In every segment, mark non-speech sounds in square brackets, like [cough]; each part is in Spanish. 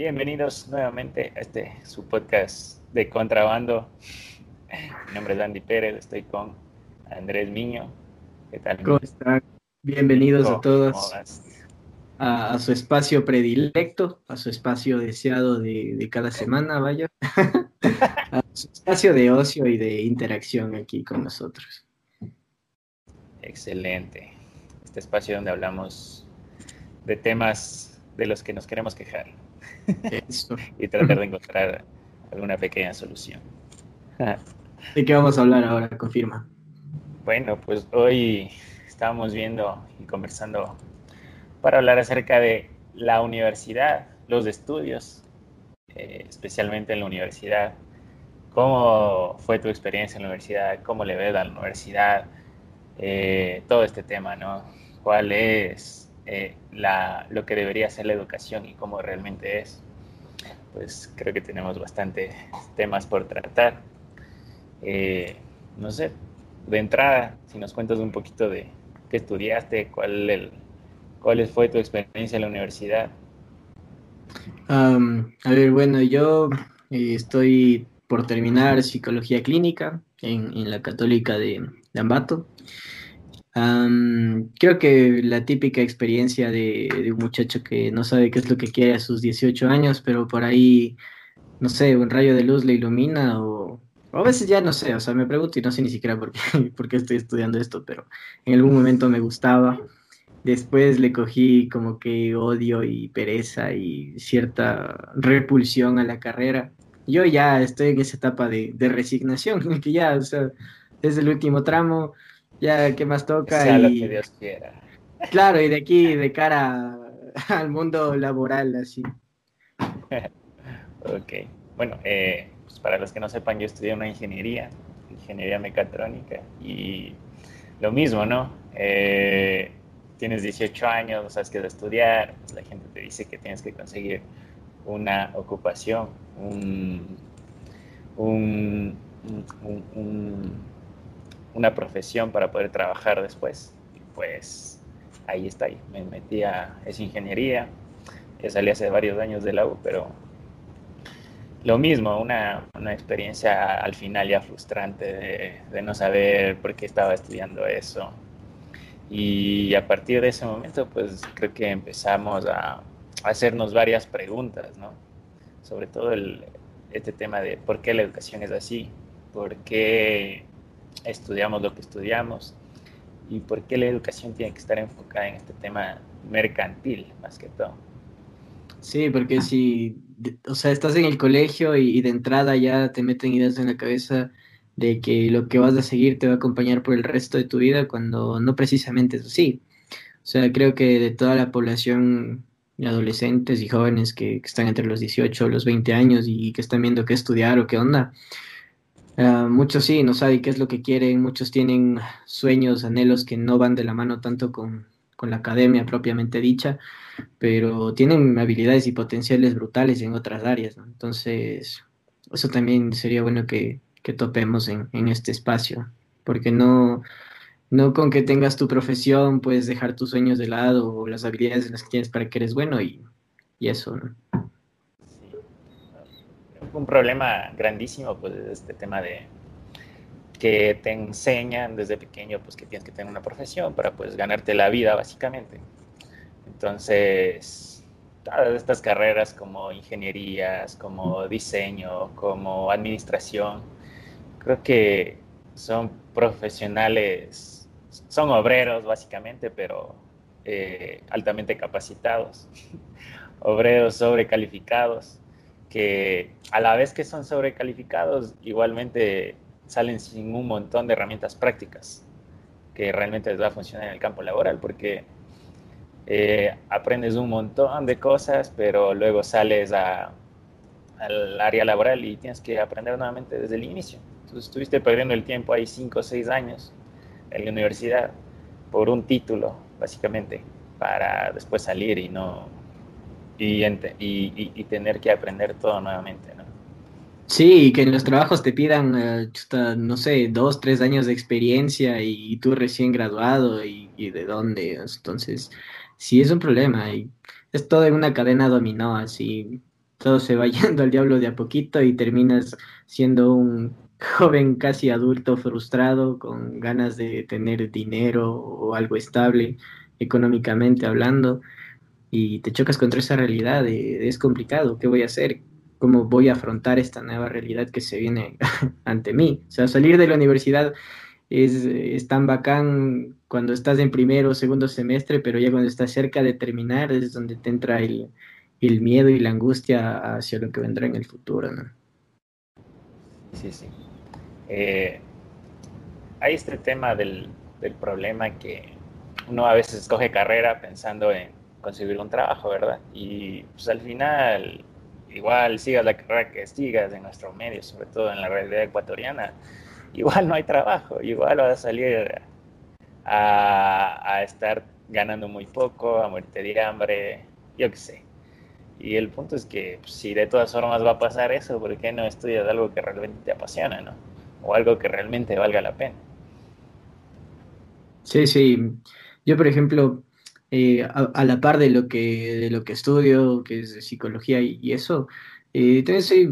Bienvenidos nuevamente a este su podcast de contrabando. Mi nombre es Andy Pérez, estoy con Andrés Miño. ¿Qué tal? ¿Cómo están? Bienvenidos a todos a, su espacio predilecto, a su espacio deseado de, cada semana, vaya. [laughs] a su espacio de ocio y de interacción aquí con nosotros. Excelente. Este espacio donde hablamos de temas de los que nos queremos quejar. Y tratar de encontrar alguna pequeña solución. [laughs] ¿De qué vamos a hablar ahora? Confirma. Bueno, pues hoy estábamos viendo y conversando para hablar acerca de la universidad, los estudios, eh, especialmente en la universidad. ¿Cómo fue tu experiencia en la universidad? ¿Cómo le ves a la universidad? Eh, todo este tema, ¿no? ¿Cuál es eh, la, lo que debería ser la educación y cómo realmente es? Pues creo que tenemos bastantes temas por tratar. no sé, de entrada, si nos cuentas un poquito de qué estudiaste, cuál el, ¿Cuál fue tu experiencia en la universidad? a ver, bueno, yo eh, estoy por terminar psicología clínica en, la católica de, Ambato. Creo que la típica experiencia de, un muchacho que no sabe qué es lo que quiere a sus 18 años, pero por ahí, no sé, un rayo de luz le ilumina o, a veces ya no sé, o sea, me pregunto y no sé ni siquiera por qué, [laughs] por qué estoy estudiando esto, pero en algún momento me gustaba. Después le cogí como que odio y pereza y cierta repulsión a la carrera. Yo ya estoy en esa etapa de, resignación, [laughs] que ya, o sea, es el último tramo, ya qué más toca. Sea lo que Dios quiera. Claro, y de aquí, de cara [laughs] al mundo laboral, así. [laughs] ok, bueno, eh, pues para los que no sepan, yo estudié una ingeniería, ingeniería mecatrónica, y lo mismo, ¿no? Eh, tienes 18 años, no sabes qué es estudiar, pues, la gente te dice que tienes que conseguir una ocupación, una profesión para poder trabajar después. pues ahí está, me metí a esa ingeniería, ya salí hace varios años de la U, pero lo mismo, una, experiencia al final ya frustrante de no saber por qué estaba estudiando eso, y a partir de ese momento, pues creo que empezamos a, hacernos varias preguntas, ¿no? Sobre todo el, este tema de por qué la educación es así, por qué estudiamos lo que estudiamos y por qué la educación tiene que estar enfocada en este tema mercantil, más que todo. Sí, porque si, o sea, estás en el colegio y, de entrada ya te meten ideas en la cabeza de que lo que vas a seguir te va a acompañar por el resto de tu vida cuando no precisamente es así. O sea, creo que de toda la población de adolescentes y jóvenes que, están entre los 18 o los 20 años y que están viendo qué estudiar o qué onda, ah, muchos sí, no saben qué es lo que quieren, muchos tienen sueños, anhelos que no van de la mano tanto con, con la academia propiamente dicha, pero tienen habilidades y potenciales brutales en otras áreas. Entonces, eso también sería bueno que, que topemos en, este espacio, porque no, no con que tengas tu profesión puedes dejar tus sueños de lado o las habilidades en las que tienes para que eres bueno y, eso. Un problema grandísimo, pues, este tema de que te enseñan desde pequeño, pues, que tienes que tener una profesión para, pues, ganarte la vida, básicamente. Entonces, todas estas carreras como ingenierías, como diseño, como administración, creo que son profesionales, son obreros básicamente, pero eh, altamente capacitados, [laughs] obreros sobrecalificados, que a la vez que son sobrecalificados, igualmente salen sin un montón de herramientas prácticas que realmente les va a funcionar en el campo laboral, porque eh, aprendes un montón de cosas, pero luego sales al área laboral y tienes que aprender nuevamente desde el inicio. Entonces estuviste perdiendo el tiempo ahí cinco o seis años en la universidad por un título, básicamente, para después salir y no y, y, tener que aprender todo nuevamente, ¿no? Sí, y que en los trabajos te pidan, eh, no sé, dos, tres años de experiencia y, tú recién graduado y, y, de dónde. Entonces, sí es un problema y es todo en una cadena dominó, así todo se va [laughs] yendo al diablo de a poquito y terminas siendo un joven casi adulto frustrado con ganas de tener dinero o algo estable económicamente hablando y te chocas contra esa realidad es complicado, ¿qué voy a hacer? ¿Cómo voy a afrontar esta nueva realidad que se viene [laughs] ante mí? O sea, salir de la universidad es, tan bacán cuando estás en primero o segundo semestre, pero ya cuando estás cerca de terminar es donde te entra el, miedo y la angustia hacia lo que vendrá en el futuro, ¿no? Sí, sí. Eh, hay este tema del, del problema que uno a veces escoge carrera pensando en conseguir un trabajo, ¿verdad? Y pues al final, igual sigas la carrera que sigas en nuestro medio, sobre todo en la realidad ecuatoriana, igual no hay trabajo, igual vas a salir a, a estar ganando muy poco, a muerte de hambre, yo qué sé. Y el punto es que pues, si de todas formas va a pasar eso, ¿por qué no estudias algo que realmente te apasiona, ¿no? O algo que realmente valga la pena. Sí, sí. Yo, por ejemplo, eh, a, la par de lo que, de lo que estudio, que es psicología y, eso, eh, también soy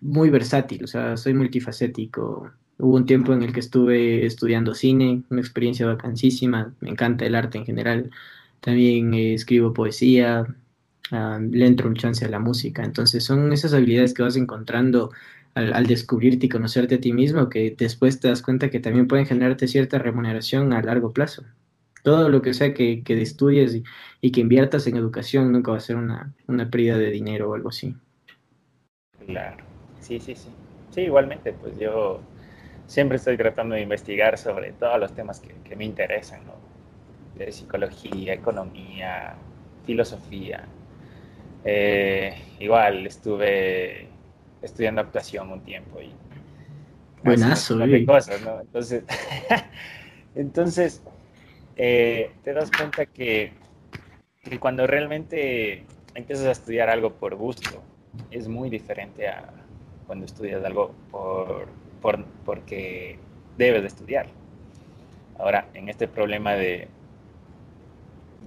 muy versátil, o sea, soy multifacético. Hubo un tiempo en el que estuve estudiando cine, una experiencia vacancísima, me encanta el arte en general. También eh, escribo poesía, ah, le entro un chance a la música. Entonces son esas habilidades que vas encontrando al, al, descubrirte y conocerte a ti mismo que después te das cuenta que también pueden generarte cierta remuneración a largo plazo todo lo que sea que, que estudies y, que inviertas en educación nunca va a ser una, una pérdida de dinero o algo así. Claro, sí, sí, sí. Sí, igualmente, pues yo siempre estoy tratando de investigar sobre todos los temas que, que me interesan, ¿no? De psicología, economía, filosofía. Eh, igual estuve estudiando actuación un tiempo y buenazo, cosas, ¿no? Entonces, [laughs] entonces eh, te das cuenta que, cuando realmente empiezas a estudiar algo por gusto, es muy diferente a cuando estudias algo por, porque debes de estudiar. Ahora, en este problema de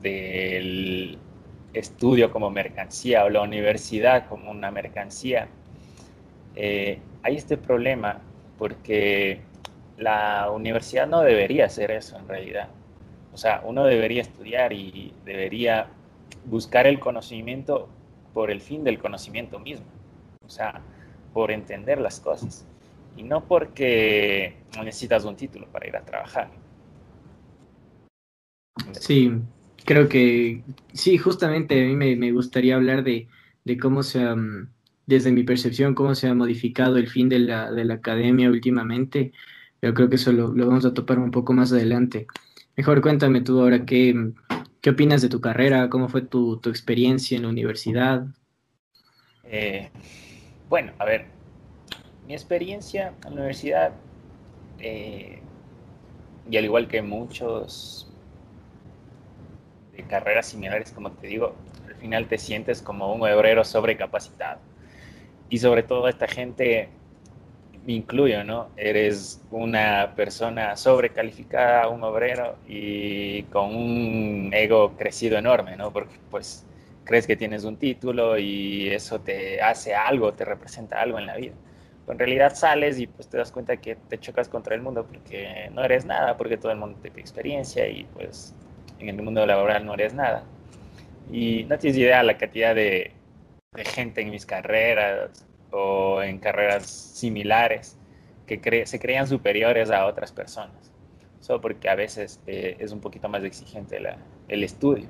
del estudio como mercancía o la universidad como una mercancía, eh, hay este problema porque la universidad no debería hacer eso en realidad. O sea, uno debería estudiar y debería buscar el conocimiento por el fin del conocimiento mismo. O sea, por entender las cosas. Y no porque necesitas un título para ir a trabajar. Sí, creo que sí, justamente a mí me, gustaría hablar de, cómo se ha, desde mi percepción, cómo se ha modificado el fin de la, academia últimamente. Pero creo que eso lo, lo vamos a topar un poco más adelante. Mejor cuéntame tú ahora qué, qué opinas de tu carrera, cómo fue tu, experiencia en la universidad. Eh, bueno, a ver, mi experiencia en la universidad, eh, y al igual que muchos de carreras similares, como te digo, al final te sientes como un obrero sobrecapacitado. Y sobre todo esta gente me incluyo, ¿no? Eres una persona sobrecalificada, un obrero y con un ego crecido enorme, ¿no? Porque pues crees que tienes un título y eso te hace algo, te representa algo en la vida. Pero en realidad sales y pues te das cuenta que te chocas contra el mundo porque no eres nada, porque todo el mundo te pide experiencia y pues en el mundo laboral no eres nada. Y no tienes idea la cantidad de, de gente en mis carreras, o en carreras similares que se crean superiores a otras personas, solo porque a veces eh, es un poquito más exigente el estudio.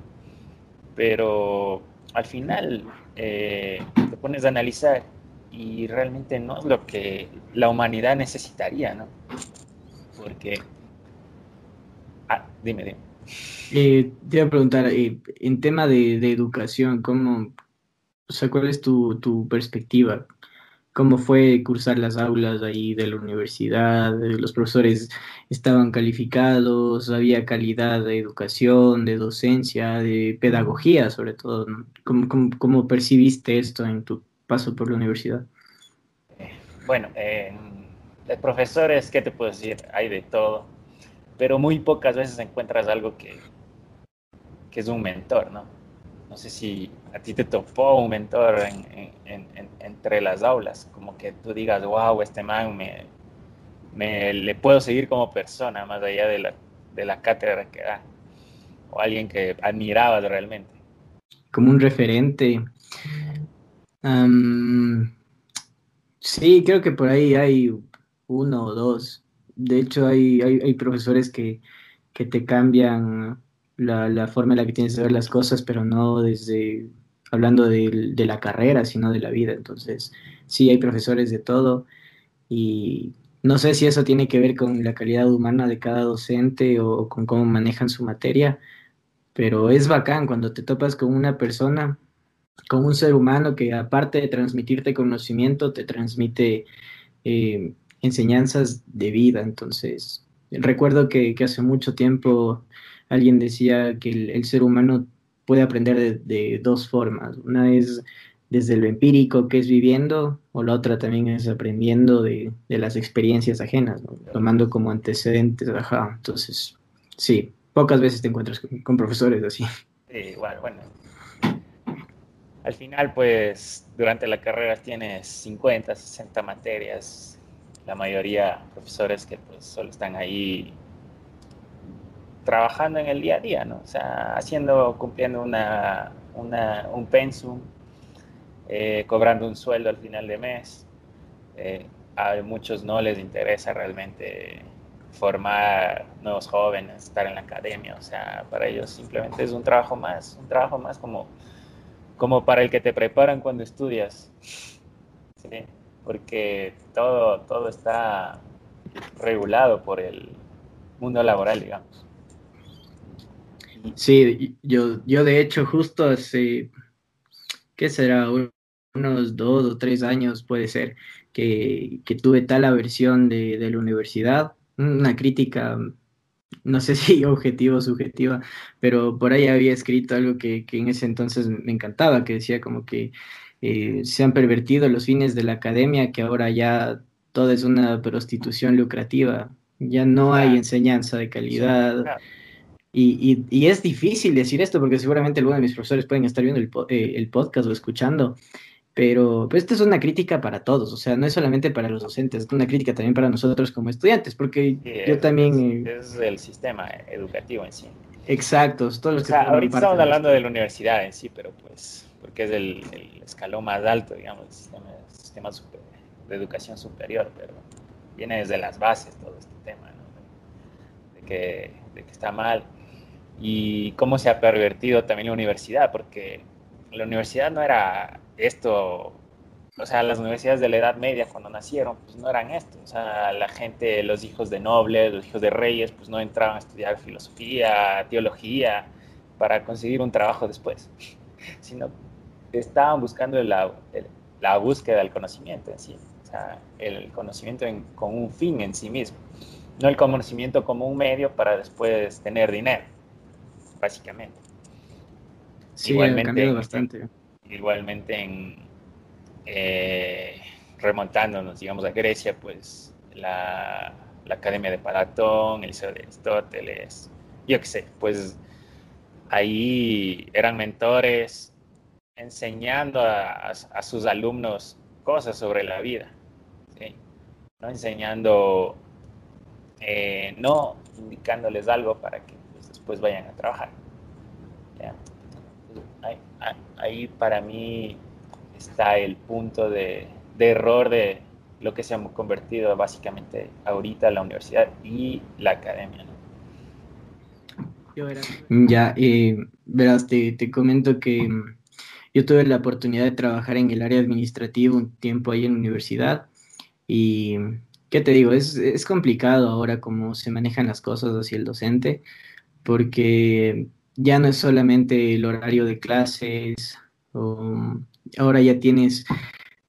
Pero al final eh, te pones a analizar y realmente no es lo que la humanidad necesitaría, ¿no? Porque... Ah, dime, dime. Eh, te iba a preguntar, en tema de, educación, ¿cómo, o sea, ¿cuál es tu, tu perspectiva? Cómo fue cursar las aulas ahí de la universidad, los profesores estaban calificados, había calidad de educación, de docencia, de pedagogía sobre todo. ¿Cómo, percibiste esto en tu paso por la universidad? Bueno, de profesores, ¿qué te puedo decir? Hay de todo, pero muy pocas veces encuentras algo que, que es un mentor, ¿no? No sé si a ti te topó un mentor entre las aulas, como que tú digas, wow, este man me, le puedo seguir como persona, más allá de la, de la cátedra que da, o alguien que admirabas realmente. Como un referente. sí, creo que por ahí hay uno o dos. De hecho, hay, hay, profesores que, que, te cambian la, forma en la que tienes de ver las cosas, pero no desde hablando de, de la carrera, sino de la vida. Entonces, sí, hay profesores de todo y no sé si eso tiene que ver con la calidad humana de cada docente o con cómo manejan su materia, pero es bacán cuando te topas con una persona, con un ser humano que aparte de transmitirte conocimiento, te transmite eh, enseñanzas de vida. Entonces, recuerdo que, hace mucho tiempo alguien decía que el, ser humano puede aprender de, dos formas. Una es desde lo empírico que es viviendo, o la otra también es aprendiendo de, las experiencias ajenas, tomando como antecedentes. Ajá. Entonces, sí, pocas veces te encuentras con, profesores así. Sí, bueno, bueno. Al final, pues, durante la carrera tienes 50, 60 materias, la mayoría profesores que pues solo están ahí trabajando en el día a día, ¿no? O sea, haciendo, cumpliendo una, un pensum, eh, cobrando un sueldo al final de mes. Eh, a muchos no les interesa realmente formar nuevos jóvenes, estar en la academia, o sea, para ellos simplemente es un trabajo más, un trabajo más como, como para el que te preparan cuando estudias, ¿sí? porque todo, todo está regulado por el mundo laboral, digamos. Sí, yo, yo de hecho justo hace, ¿qué será? unos dos o tres años puede ser, que, tuve tal aversión de, de, la universidad, una crítica, no sé [laughs] si objetiva o subjetiva, pero por ahí había escrito algo que, en ese entonces me encantaba, que decía como que eh, se han pervertido los fines de la academia, que ahora ya todo es una prostitución lucrativa, ya no hay enseñanza de calidad. Y, y, es difícil decir esto porque seguramente algunos de mis profesores pueden estar viendo el, eh, el podcast o escuchando pero pues, esta es una crítica para todos, o sea, no es solamente para los docentes, es una crítica también para nosotros como estudiantes, porque yo también... Es, el sistema educativo en sí. Exacto, todos los que... ahorita estamos hablando de la universidad en sí, pero pues, porque es el, escalón más alto, digamos, el sistema, de educación superior, pero viene desde las bases todo este tema, ¿no? de, que, de que está mal. Y cómo se ha pervertido también la universidad, porque la universidad no era esto, o sea, las universidades de la Edad Media cuando nacieron, pues no eran esto. O sea, la gente, los hijos de nobles, los hijos de reyes, pues no entraban a estudiar filosofía, teología, para conseguir un trabajo después, [laughs] sino estaban buscando la, la búsqueda del conocimiento en sí. O sea, el conocimiento con un fin en sí mismo, no el conocimiento como un medio para después tener dinero, básicamente. Sí, Igualmente, ha cambiado bastante igualmente en, eh, remontándonos, digamos, a Grecia, pues la, Academia de Platón, el Liceo de Aristóteles, yo qué sé, pues ahí eran mentores enseñando a, sus alumnos cosas sobre la vida, no enseñando, eh, no indicándoles algo para que pues, vayan a trabajar ahí para mí está el punto de, error de lo que se ha convertido básicamente ahorita la universidad y la academia. Ya, eh, verás, te, comento que mm, yo tuve la oportunidad de trabajar en el área administrativa un tiempo ahí en la universidad y, ¿qué te digo? Es, es complicado ahora cómo se manejan las cosas hacia el docente porque ya no es solamente el horario de clases, ahora ya tienes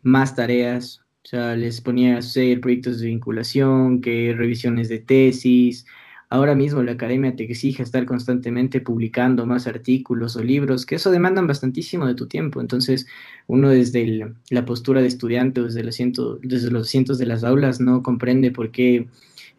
más tareas, o sea, les ponía a hacer proyectos de vinculación, que revisiones de tesis. Ahora mismo la academia te exige estar constantemente publicando más artículos o libros, que eso demandan bastantísimo de tu tiempo. Entonces, uno desde la postura de estudiante, desde los, desde los asientos de las aulas, no comprende por qué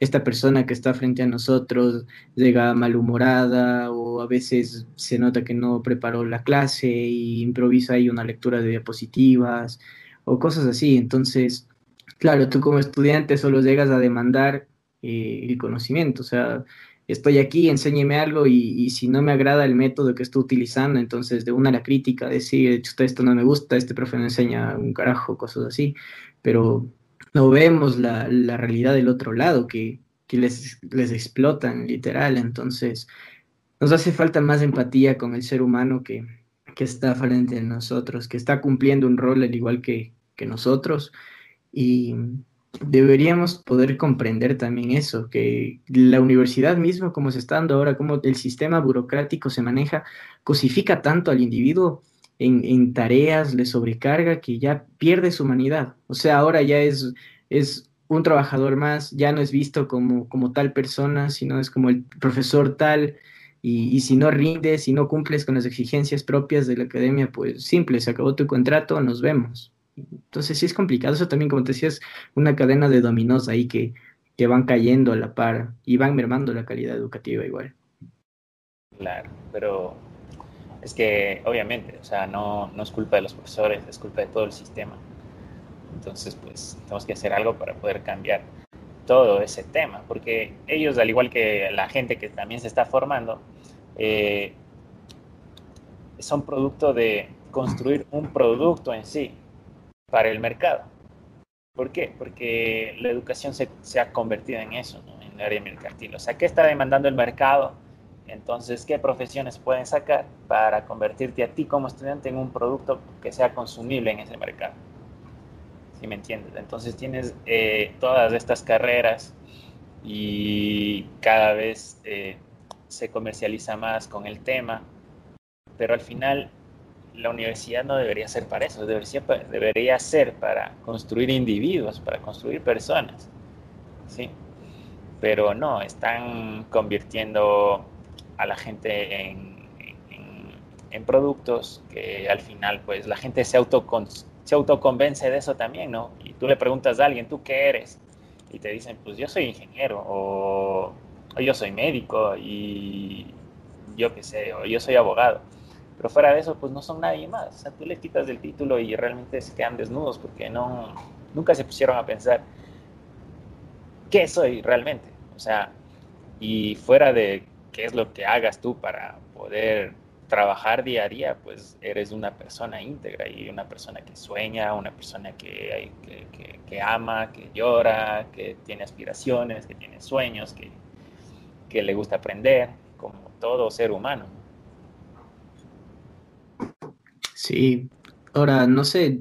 esta persona que está frente a nosotros llega malhumorada o a veces se nota que no preparó la clase y improvisa ahí una lectura de diapositivas o cosas así. Entonces, claro, tú como estudiante solo llegas a demandar eh, el conocimiento, o sea, estoy aquí, enséñeme algo y, si no me agrada el método que estoy utilizando, entonces de una la crítica, decir, esto no me gusta, este profe no enseña un carajo, cosas así, pero no vemos la, realidad del otro lado, que, les, les explotan literal, entonces nos hace falta más empatía con el ser humano que, que está frente a nosotros, que está cumpliendo un rol al igual que, que nosotros. Y deberíamos poder comprender también eso, que la universidad misma, como se está dando ahora, como el sistema burocrático se maneja, cosifica tanto al individuo en, tareas, le sobrecarga que ya pierde su humanidad. O sea, ahora ya es, es un trabajador más, ya no es visto como, como tal persona, sino es como el profesor tal. Y, y, si no rindes, si no cumples con las exigencias propias de la academia, pues simple, se acabó tu contrato, nos vemos. Entonces sí es complicado, eso también, como te decías, una cadena de dominós ahí que, que van cayendo a la par y van mermando la calidad educativa igual. Claro, pero es que obviamente, o sea, no, no es culpa de los profesores, es culpa de todo el sistema. Entonces, pues tenemos que hacer algo para poder cambiar todo ese tema, porque ellos, al igual que la gente que también se está formando, eh, son producto de construir un producto en sí, para el mercado. ¿Por qué? Porque la educación se, ha convertido en eso, en el área mercantil. O sea, ¿qué está demandando el mercado? Entonces, ¿qué profesiones pueden sacar para convertirte a ti como estudiante en un producto que sea consumible en ese mercado? ¿Sí me entiendes? Entonces tienes eh, todas estas carreras y cada vez eh, se comercializa más con el tema, pero al final la universidad no debería ser para eso, debería, debería ser para construir individuos, para construir personas. ¿sí? Pero no, están convirtiendo a la gente en, en, productos que al final pues la gente se, autocon, se autoconvence de eso también, ¿no? Y tú le preguntas a alguien, ¿tú qué eres? Y te dicen, pues yo soy ingeniero o, o yo soy médico y yo qué sé, o yo soy abogado pero fuera de eso, pues no son nadie más. O sea, tú le quitas el título y realmente se quedan desnudos porque no, nunca se pusieron a pensar qué soy realmente. O sea, y fuera de qué es lo que hagas tú para poder trabajar día a día, pues eres una persona íntegra y una persona que sueña, una persona que, ama, que llora, que tiene aspiraciones, que tiene sueños, que, que le gusta aprender, como todo ser humano. Sí, ahora no sé,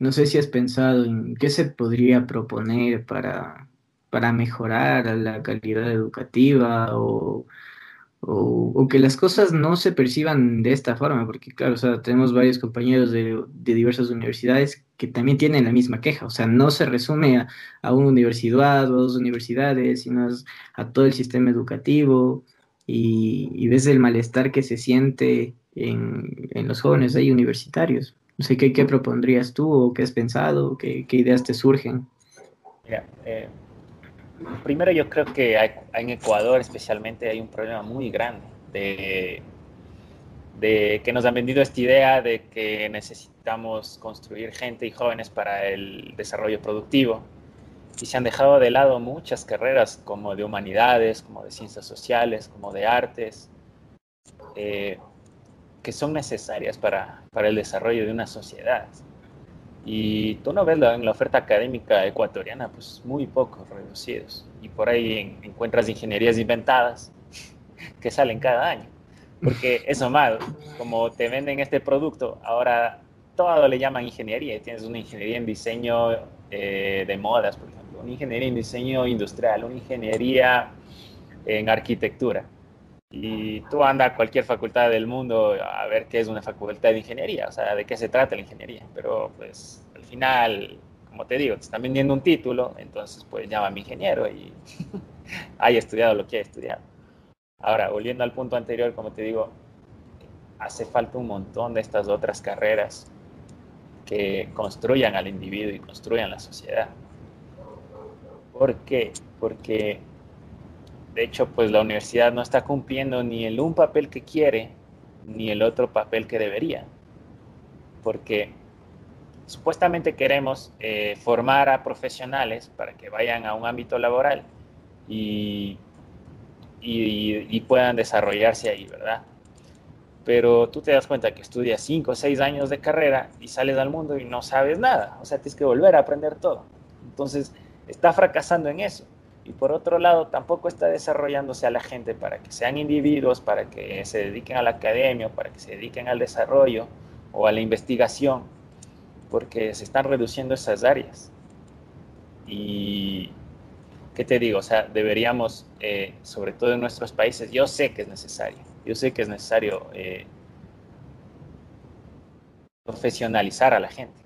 no sé si has pensado en qué se podría proponer para, para mejorar la calidad educativa o, o, que las cosas no se perciban de esta forma, porque claro, o sea, tenemos varios compañeros de, de diversas universidades que también tienen la misma queja, o sea, no se resume a, a una universidad o a dos universidades, sino a todo el sistema educativo y, y ves el malestar que se siente en, los jóvenes ahí universitarios. No sé ¿qué, qué propondrías tú o qué has pensado, qué, qué ideas te surgen. Mira, eh, primero yo creo que en Ecuador especialmente hay un problema muy grande de, que nos han vendido esta idea de que necesitamos construir gente y jóvenes para el desarrollo productivo y se han dejado de lado muchas carreras como de humanidades, como de ciencias sociales, como de artes. Eh, que son necesarias para el desarrollo de una sociedad. Y tú no ves en la oferta académica ecuatoriana, pues muy pocos reducidos. Y por ahí encuentras ingenierías inventadas [laughs] que salen cada año. Porque eso mal, como te venden este producto, ahora todo le llaman ingeniería. Tienes una ingeniería en diseño eh, de modas, por ejemplo, una ingeniería en diseño industrial, una ingeniería en arquitectura. Y tú andas a cualquier facultad del mundo a ver qué es una facultad de ingeniería, o sea, de qué se trata la ingeniería. Pero pues al final, como te digo, te están vendiendo un título, entonces pues llámame ingeniero y [laughs] haya estudiado lo que haya estudiado. Ahora, volviendo al punto anterior, como te digo, hace falta un montón de estas otras carreras que construyan al individuo y construyan la sociedad. Porque porque de hecho pues la universidad no está cumpliendo ni el un papel que quiere ni el otro papel que debería, porque supuestamente queremos eh, formar a profesionales para que vayan a un ámbito laboral y, y, puedan desarrollarse ahí, ¿verdad? Pero tú te das cuenta que estudias 5 o 6 años de carrera y sales al mundo y no sabes nada, o sea, tienes que volver a aprender todo. Entonces, está fracasando en eso. Y por otro lado, tampoco está desarrollándose a la gente para que sean individuos, para que se dediquen a la academia, para que se dediquen al desarrollo o a la investigación, porque se están reduciendo esas áreas. Y, ¿qué te digo? O sea, deberíamos, eh, sobre todo en nuestros países, yo sé que es necesario, yo sé que es necesario eh, profesionalizar a la gente.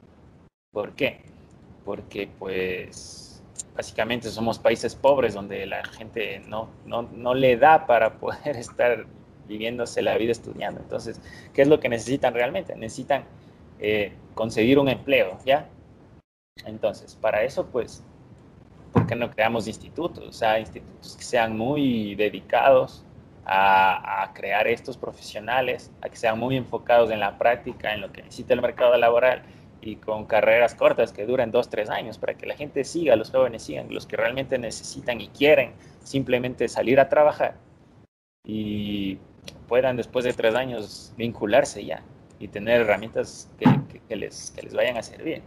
¿Por qué? Porque pues básicamente somos países pobres donde la gente no, no, no le da para poder [laughs] estar viviéndose la vida estudiando. Entonces, ¿qué es lo que necesitan realmente? Necesitan eh, conseguir un empleo, ¿ya? Entonces, para eso, pues, ¿por qué no creamos institutos? O sea, institutos que sean muy dedicados a, crear estos profesionales, a que sean muy enfocados en la práctica, en lo que necesita el mercado laboral y con carreras cortas que duren dos, tres años para que la gente siga, los jóvenes sigan, los que realmente necesitan y quieren simplemente salir a trabajar y puedan después de tres años vincularse ya y tener herramientas que, les, les vayan a servir.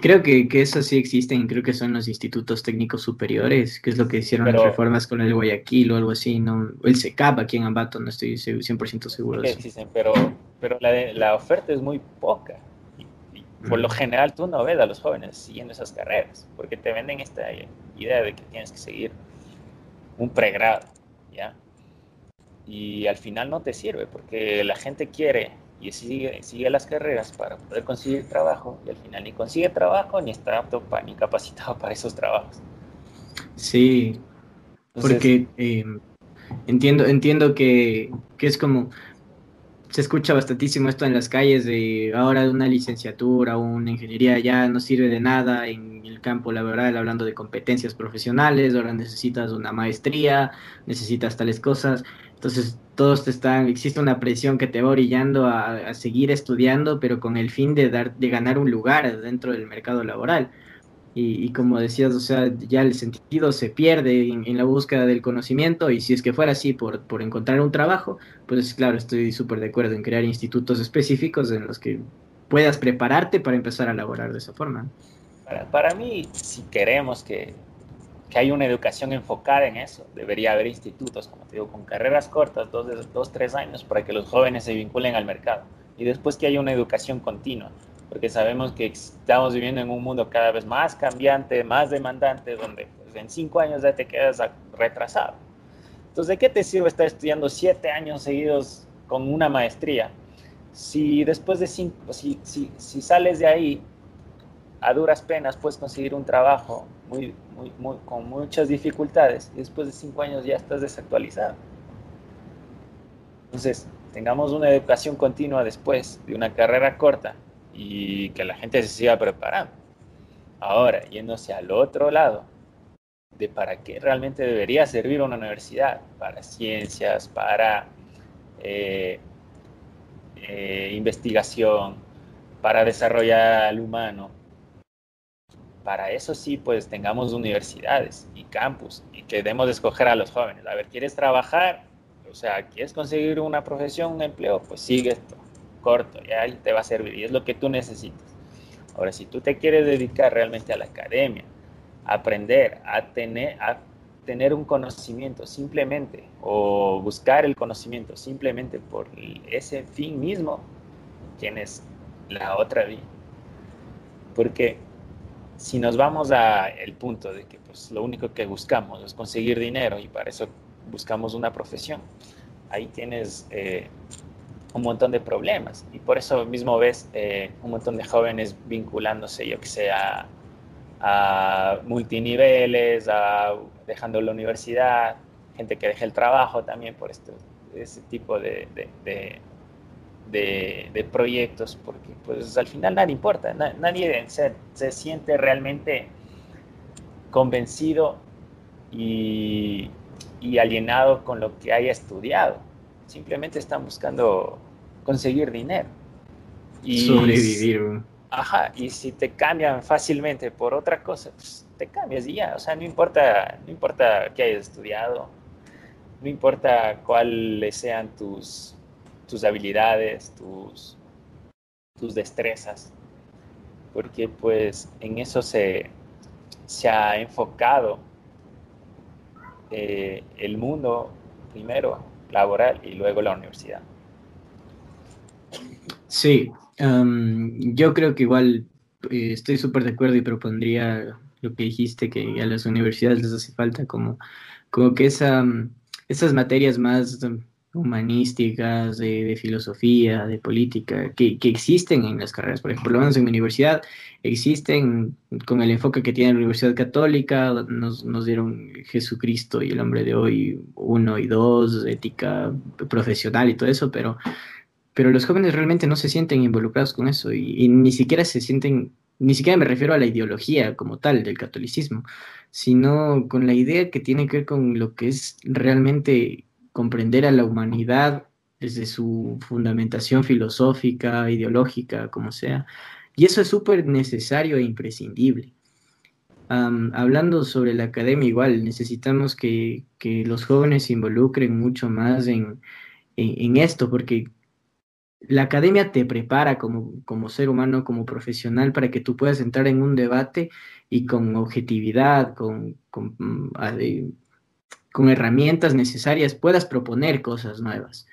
Creo que, que, eso sí existen, creo que son los institutos técnicos superiores, que es lo que hicieron las reformas con el Guayaquil o algo así, ¿no? El SECAP aquí en Ambato, no estoy 100% seguro de eso. Existen, pero, pero la, la oferta es muy poca. Por lo general tú no ves a los jóvenes siguiendo esas carreras, porque te venden esta idea de que tienes que seguir un pregrado, ¿ya? y al final no te sirve porque la gente quiere y sigue, sigue las carreras para poder conseguir trabajo y al final ni consigue trabajo ni está apto para, ni capacitado [laughs] para esos trabajos. Sí, porque em, entiendo, entiendo que, que, es como, se escucha bastantísimo esto en las calles de ahora una licenciatura una ingeniería ya no sirve de nada en el campo laboral, hablando de competencias profesionales, ahora necesitas una maestría, necesitas tales cosas. Entonces, todos te están, existe una presión que te va orillando a, seguir estudiando, pero con el fin de, dar, de ganar un lugar dentro del mercado laboral. Y, como decías, o sea, ya el sentido se pierde en, la búsqueda del conocimiento y si es que fuera así por, por encontrar un trabajo, pues claro, estoy súper de acuerdo en crear institutos específicos en los que puedas prepararte para empezar a laborar de esa forma. Para, para mí, si queremos que que hay una educación enfocada en eso. Debería haber institutos, como te digo, con carreras cortas, dos, dos, tres años, para que los jóvenes se vinculen al mercado. Y después que haya una educación continua, porque sabemos que estamos viviendo en un mundo cada vez más cambiante, más demandante, donde pues, en cinco años ya te quedas retrasado. Entonces, ¿de qué te sirve estar estudiando siete años seguidos con una maestría? Si después de cinco, si, si, si sales de ahí a duras penas puedes conseguir un trabajo muy, con muchas dificultades y después de cinco años ya estás desactualizado. Entonces, tengamos una educación continua después de una carrera corta y que la gente se siga preparando. Ahora, yéndose al otro lado, de para qué realmente debería servir una universidad, para ciencias, para eh, eh, investigación, para desarrollar al humano, para eso sí, pues tengamos universidades y campus y que demos de escoger a los jóvenes. A ver, ¿quieres trabajar? O sea, ¿quieres conseguir una profesión, un empleo? Pues sigue esto, corto, y ahí te va a servir y es lo que tú necesitas. Ahora, si tú te quieres dedicar realmente a la academia, a aprender, a tener, a tener un conocimiento simplemente o buscar el conocimiento simplemente por ese fin mismo, tienes la otra vía. Porque si nos vamos al punto de que pues, lo único que buscamos es conseguir dinero y para eso buscamos una profesión, ahí tienes eh, un montón de problemas. Y por eso mismo ves eh, un montón de jóvenes vinculándose, yo que sé, a, multiniveles, a, dejando la universidad, gente que deja el trabajo también por esto, ese tipo de de, proyectos, porque pues al final nadie importa, nadie se, se, siente realmente convencido y, y alienado con lo que haya estudiado. Simplemente están buscando conseguir dinero. Y, Sobrevivir. Ajá, y si te cambian fácilmente por otra cosa, pues te cambias y ya. O sea, no importa, no importa qué hayas estudiado, no importa cuáles sean tus, tus habilidades, tus, tus destrezas, porque pues en eso se, se ha enfocado eh, el mundo primero laboral y luego la universidad. Sí, yo creo que igual eh, estoy súper de acuerdo y propondría lo que dijiste, que a las universidades les hace falta como, como que esa, esas materias más humanísticas, de, filosofía, de política, que, que, existen en las carreras. Por ejemplo, por lo menos en mi universidad existen con el enfoque que tiene la Universidad Católica, nos, nos dieron Jesucristo y el hombre de hoy uno y dos, ética profesional y todo eso, pero, pero los jóvenes realmente no se sienten involucrados con eso y, y ni siquiera se sienten, ni siquiera me refiero a la ideología como tal del catolicismo, sino con la idea que tiene que ver con lo que es realmente comprender a la humanidad desde su fundamentación filosófica, ideológica, como sea. Y eso es súper necesario e imprescindible. hablando sobre la academia, igual necesitamos que, los jóvenes se involucren mucho más en, esto, porque la academia te prepara como, como, ser humano, como profesional, para que tú puedas entrar en un debate y con objetividad, con, con mm, con herramientas necesarias puedas proponer cosas nuevas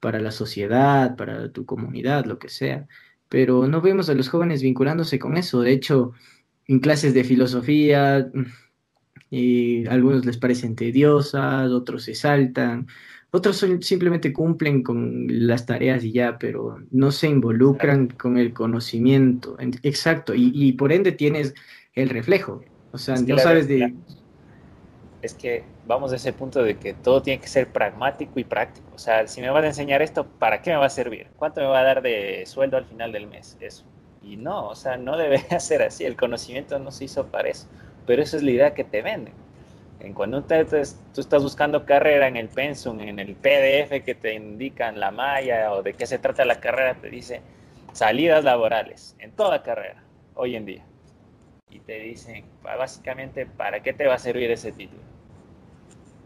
para la sociedad, para tu comunidad, lo que sea. Pero no vemos a los jóvenes vinculándose con eso. De hecho, en clases de filosofía, y algunos les parecen tediosas, otros se saltan, otros simplemente cumplen con las tareas y ya, pero no se involucran con el conocimiento. Exacto, y, por ende tienes el reflejo. O sea, no sabes de es que vamos a ese punto de que todo tiene que ser pragmático y práctico. O sea, si me vas a enseñar esto, ¿para qué me va a servir? ¿Cuánto me va a dar de sueldo al final del mes? Eso. Y no, o sea, no debe [laughs] ser así. El conocimiento no se hizo para eso. Pero esa es la idea que te venden. Cuando tú estás buscando carrera en el Pensum, en el PDF que te indican la malla o de qué se trata la carrera, te dice salidas laborales en toda carrera hoy en día. Y te dicen, básicamente, ¿para qué te va a servir ese título?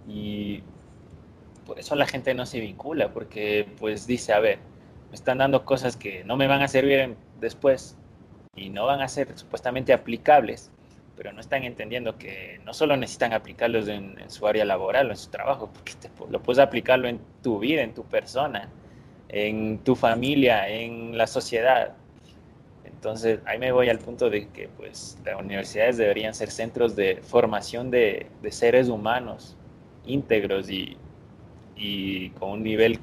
Y por eso la gente no se vincula, porque pues dice, a ver, me están dando cosas que no me van a servir después y no van a ser supuestamente aplicables, pero no están entendiendo que no solo necesitan aplicarlos en, su área laboral o en su trabajo, porque lo puedes aplicarlo en tu vida, en tu persona, en tu familia, en la sociedad. Entonces, ahí me voy al punto de que pues las universidades deberían ser centros de formación de, seres humanos íntegros y, con un nivel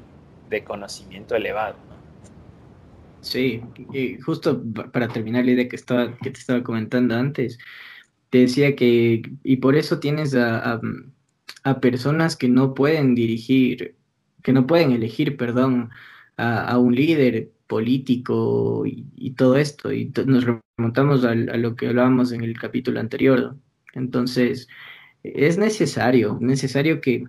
de conocimiento elevado. Sí, justo para terminar la idea que, estaba, que te estaba comentando antes, te decía que, y por eso tienes a, a, personas que no pueden dirigir, que no pueden elegir, perdón, a, un líder político y, todo esto, y nos remontamos a, a, lo que hablábamos en el capítulo anterior. Entonces, es necesario, necesario que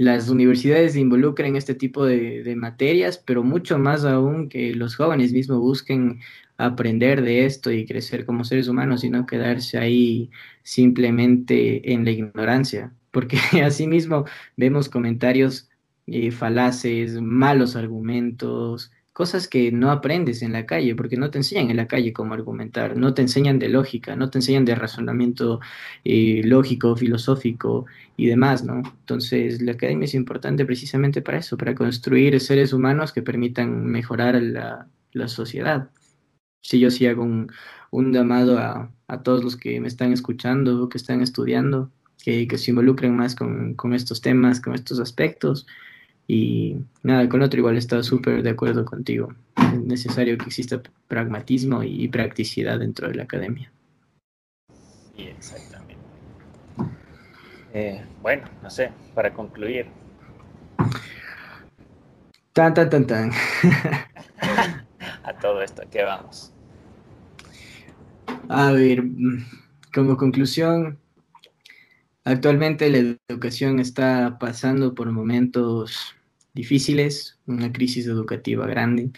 las universidades se involucren en este tipo de, materias, pero mucho más aún que los jóvenes mismos busquen aprender de esto y crecer como seres humanos y no quedarse ahí simplemente en la ignorancia, porque [laughs] asimismo vemos comentarios eh, falaces, malos argumentos, cosas que no aprendes en la calle, porque no te enseñan en la calle cómo argumentar, no te enseñan de lógica, no te enseñan de razonamiento eh, lógico, filosófico y demás, ¿no? Entonces, la academia es importante precisamente para eso, para construir seres humanos que permitan mejorar la, sociedad. Si yo sí hago un, llamado a, todos los que me están escuchando, que están estudiando, que, se involucren más con, con estos temas, con estos aspectos, y nada, con otro igual estaba súper de acuerdo contigo. Es necesario que exista pragmatismo y practicidad dentro de la academia. Sí, exactamente. Eh, bueno, no sé, para concluir. Tan, tan, tan, tan. [laughs] A todo esto, ¿qué vamos? A ver, como conclusión, Actualmente la educación está pasando por momentos difíciles, una crisis educativa grande.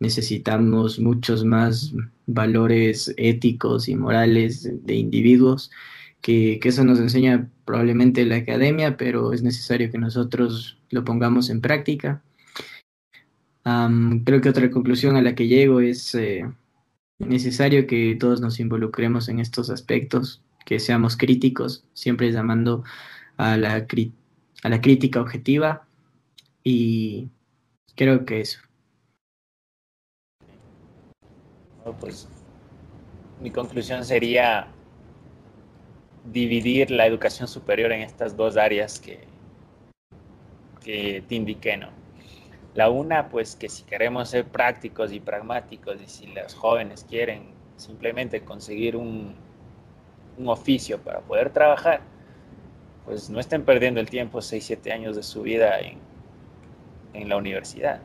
Necesitamos muchos más valores éticos y morales de individuos, que, que eso nos enseña probablemente la academia, pero es necesario que nosotros lo pongamos en práctica. creo que otra conclusión a la que llego es eh, necesario que todos nos involucremos en estos aspectos, que seamos críticos, siempre llamando a la, a la crítica objetiva y creo que eso. pues mi conclusión sería dividir la educación superior en estas dos áreas que, que te indiqué, ¿no? La una, pues que si queremos ser prácticos y pragmáticos y si los jóvenes quieren simplemente conseguir un, oficio para poder trabajar, pues no estén perdiendo el tiempo 6, 7 años de su vida en, en la universidad,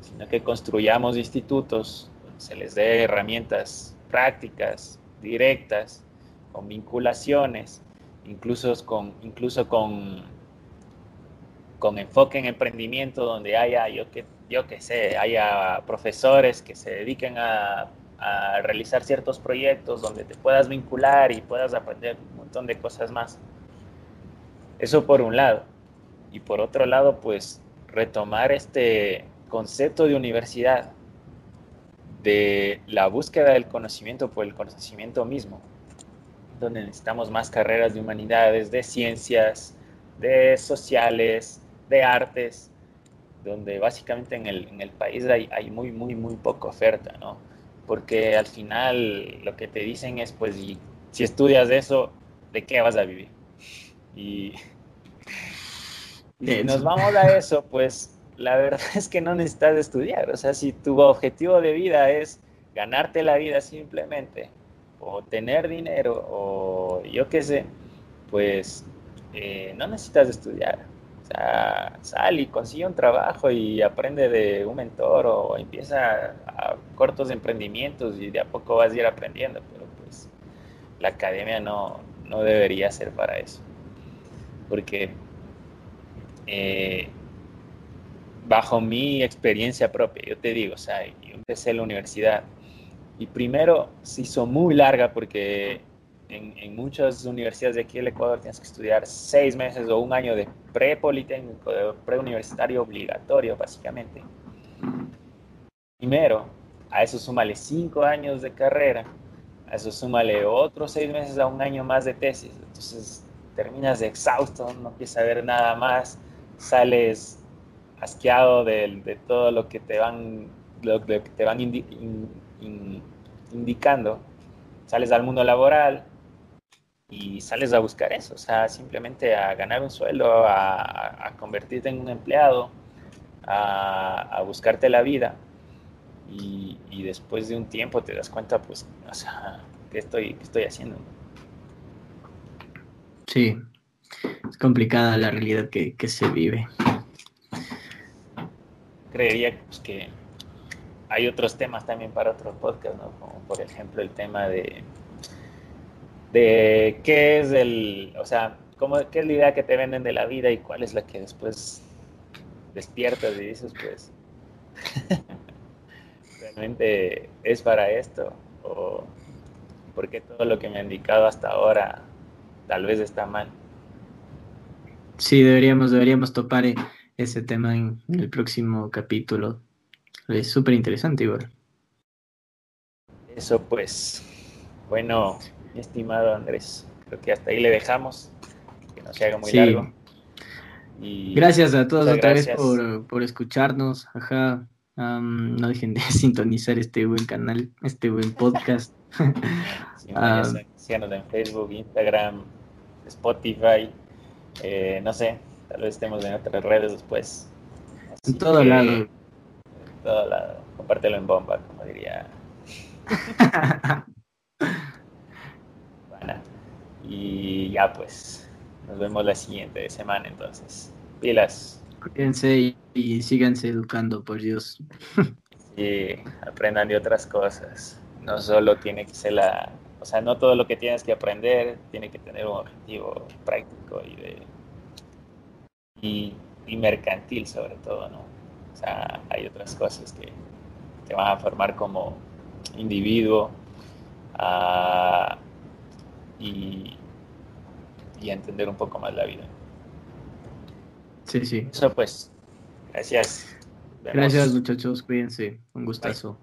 sino que construyamos institutos donde se les dé herramientas prácticas, directas, con vinculaciones, incluso con, incluso con, con enfoque en emprendimiento, donde haya, yo que, yo que sé, haya profesores que se dediquen a, a realizar ciertos proyectos donde te puedas vincular y puedas aprender un montón de cosas más. Eso por un lado. Y por otro lado, pues retomar este concepto de universidad, de la búsqueda del conocimiento por el conocimiento mismo, donde necesitamos más carreras de humanidades, de ciencias, de sociales, de artes, donde básicamente en el, en el país hay, hay, muy, muy, muy poca oferta, ¿no? Porque al final lo que te dicen es, pues, si estudias eso, ¿de qué vas a vivir? Y si nos vamos a eso, pues la verdad [laughs] es que no necesitas estudiar. O sea, si tu objetivo de vida es ganarte la vida simplemente, o tener dinero, o yo qué sé, pues eh, no necesitas estudiar. O sea, sal y consigue un trabajo y aprende de un mentor o empieza a cortos emprendimientos y de a poco vas a ir aprendiendo. Pero pues la academia no, no debería ser para eso. Porque eh, bajo mi experiencia propia, yo te digo, o sea, yo empecé la universidad y primero se hizo muy larga porque en, muchas universidades de aquí del Ecuador tienes que estudiar seis meses o un año de pre-politécnico, de pre-universitario obligatorio, básicamente. Primero, a eso súmale cinco años de carrera, a eso súmale otros seis meses a un año más de tesis. Entonces terminas exhausto, no quieres saber nada más sales asqueado de, de todo lo que te van, lo, te van indicando, sales al mundo laboral y sales a buscar eso, o sea, simplemente a ganar un sueldo, a, convertirte en un empleado, a, buscarte la vida. Y, después de un tiempo te das cuenta, pues, o sea, ¿qué estoy, qué estoy haciendo? Sí, es complicada la realidad que, se vive. Creería pues, que hay otros temas también para otros podcasts, ¿no? Como por ejemplo el tema de, de qué es el, o sea, cómo, qué es la idea que te venden de la vida y cuál es la que después despiertas y dices, pues, [laughs] realmente es para esto o porque todo lo que me han indicado hasta ahora tal vez está mal. Sí, deberíamos, deberíamos topar e-, ese tema en, el próximo capítulo. Es súper interesante, igual. Eso pues. Bueno, estimado Andrés, creo que hasta ahí le dejamos. Que no se haga muy largo. Y gracias a todos otra vez por, escucharnos. Ajá. no dejen de [laughs] sintonizar este buen canal, este buen podcast. [laughs] síganos en Facebook, Instagram, Spotify. Eh, no sé, tal vez estemos en otras redes después. en todo lado. En todo lado. Compártelo en bomba, como diría. [laughs] bueno, y ya pues. Nos vemos la siguiente semana entonces. Pilas. Cuídense y, síganse educando, por Dios. [laughs] sí, aprendan de otras cosas. No solo tiene que ser la, o sea, no todo lo que tienes que aprender tiene que tener un objetivo práctico y de y, mercantil sobre todo, ¿no? O sea, hay otras cosas que te van a formar como individuo uh, y, y entender un poco más la vida. Sí, sí. Eso pues, gracias. Gracias muchachos, cuídense, un gustazo.